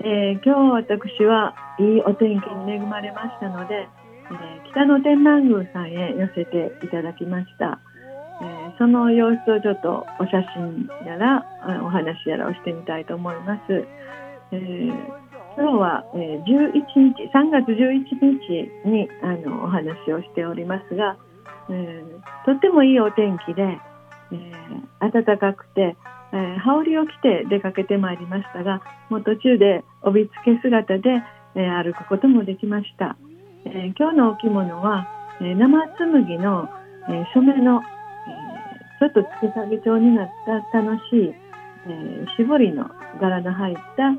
えー、今日私はいいお天気に恵まれましたので、えー、北野天満宮さんへ寄せていただきましたえー、その様子をちょっとお写真やらお話やらをしてみたいと思います。えー、今日は、え、11日3月11日にあのお話をしておりますが、え、とってもいいお天気で、え、暖かくて、えー、羽織を着て出かけてまいりましたがもう途中で帯付け姿で、えー、歩くこともできました、えー、今日のお着物は、えー、生紬の、えー、染めのえちょっとつけ下げ調になった楽しい、えー、絞りの柄の入った、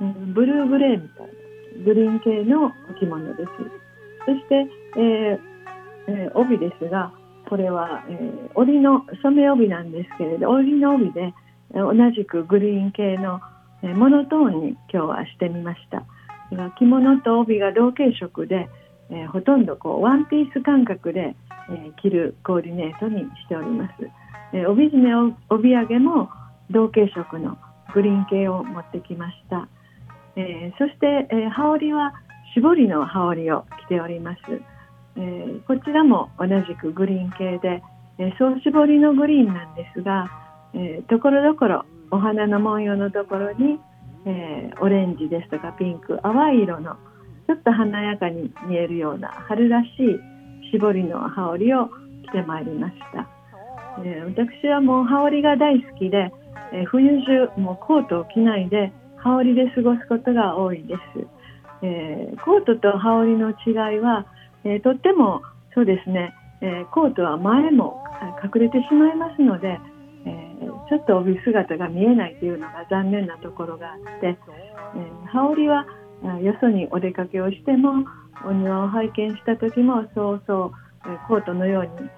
うん、ブルーグレーみたいなグリーン系のお着物です。そして、ええー、帯ですがこれは、えー、織の染め帯なんですけれど織の帯で同じくグリーン系の、え、モノトーンに今日はしてみました。着物と帯が同系色で、えー、ほとんどこうワンピース感覚で、えー、着るコーディネートにしております。えー、帯締め帯揚げも同系色のグリーン系を持ってきました、え、そして、え、羽織は絞りの羽織を着ております、え、こちらも同じくグリーン系で、え、総絞りのグリーンなんですが、えー、ところどころお花の文様のところに、えー、オレンジですとかピンク淡い色のちょっと華やかに見えるような春らしい絞りの羽織を着てまいりました。えー、私はもう羽織が大好きで、えー、冬中もうコートを着ないで羽織で過ごすことが多いです、えー、コートと羽織の違いは、えとってもそうですね、えコートは前も隠れてしまいますので、ちょっと帯姿が見えないというのが残念なところがあって、え羽織はよそにお出かけをしてもお庭を拝見した時もそうそうコートのように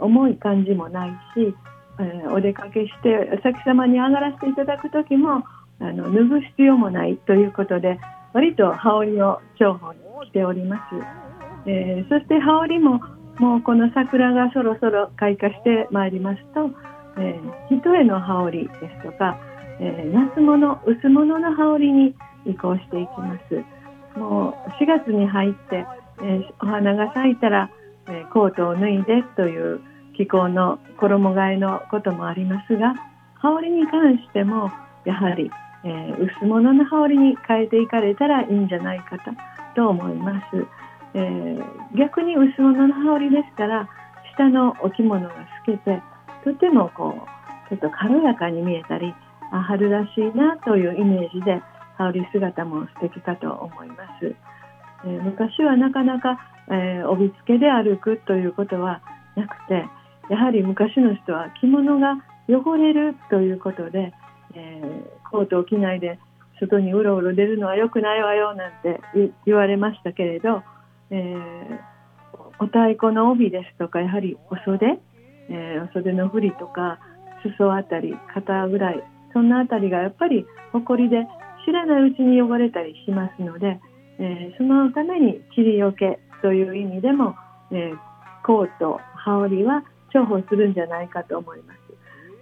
重い感じもないし、えお出かけしてお先様に上がらせていただく時もあの脱ぐ必要もないということで割と羽織を重宝に着ております、えー、そして羽織ももうこの桜がそろそろ開花してまいりますと、えー、一重の羽織ですとか、えー、夏物薄物の羽織に移行していきます。もう4月に入って、えお花が咲いたらえコートを脱いでという気候の衣替えのこともありますが羽織に関してもやはり、えー、薄物の羽織に変えていかれたらいいんじゃないかとと思います、えー、逆に薄物の羽織ですから下のお着物が透けてとてもこうちょっと軽やかに見えたりあ春らしいなというイメージで羽織姿も素敵かと思います、えー、昔はなかなかえー、帯付けで歩くということはなくてやはり昔の人は着物が汚れるということで、えー、コートを着ないで外にうろうろ出るのは良くないわよなんて言われましたけれど、えー、お太鼓の帯ですとかやはりお袖、えー、お袖の振りとか裾あたり肩ぐらいそんなあたりがやっぱりほこりで知らないうちに汚れたりしますので、えー、そのために塵よけという意味でも、えー、コート、羽織は重宝するんじゃないかと思います。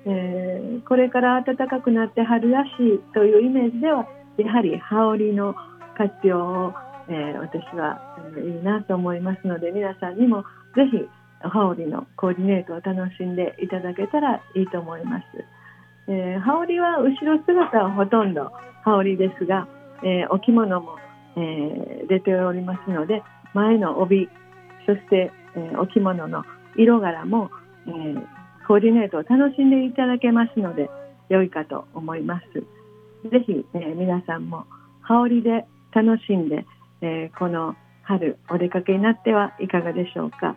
えー、これから暖かくなって春らしいというイメージではやはり羽織の活用を、えー、私は、えー、いいなと思いますので皆さんにもぜひ羽織のコーディネートを楽しんでいただけたらいいと思います。えー、羽織は後ろ姿はほとんど羽織ですが、えー、お着物も、えー、出ておりますので前の帯そして、えー、お着物の色柄も、えー、コーディネートを楽しんでいただけますので良いかと思います。ぜひ、えー、皆さんも羽織で楽しんで、えー、この春お出かけになってはいかがでしょうか。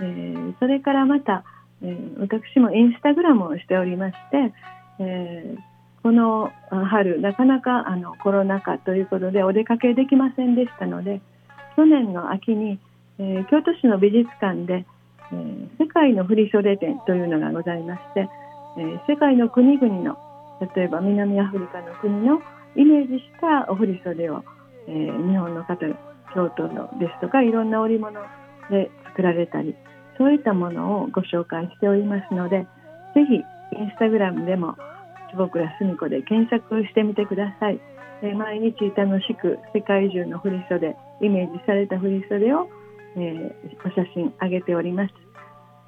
えー、それからまた、えー、私もインスタグラムをしておりまして、えー、この春なかなかあのコロナ禍ということでお出かけできませんでしたので、去年の秋に、えー、京都市の美術館で、えー、世界の振袖展というのがございまして、えー、世界の国々の例えば南アフリカの国のイメージしたお振袖を、えー、日本の方京都のですとかいろんな織物で作られたりそういったものをご紹介しておりますのでぜひインスタグラムでも坪倉澄子で検索してみてください。え毎日楽しく世界中の振袖イメージされた振袖を、えー、お写真上げております。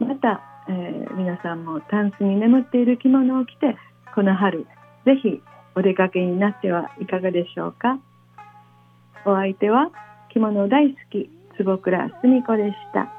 また、えー、皆さんもタンスに眠っている着物を着てこの春ぜひお出かけになってはいかがでしょうか。お相手は着物大好き坪倉澄子でした。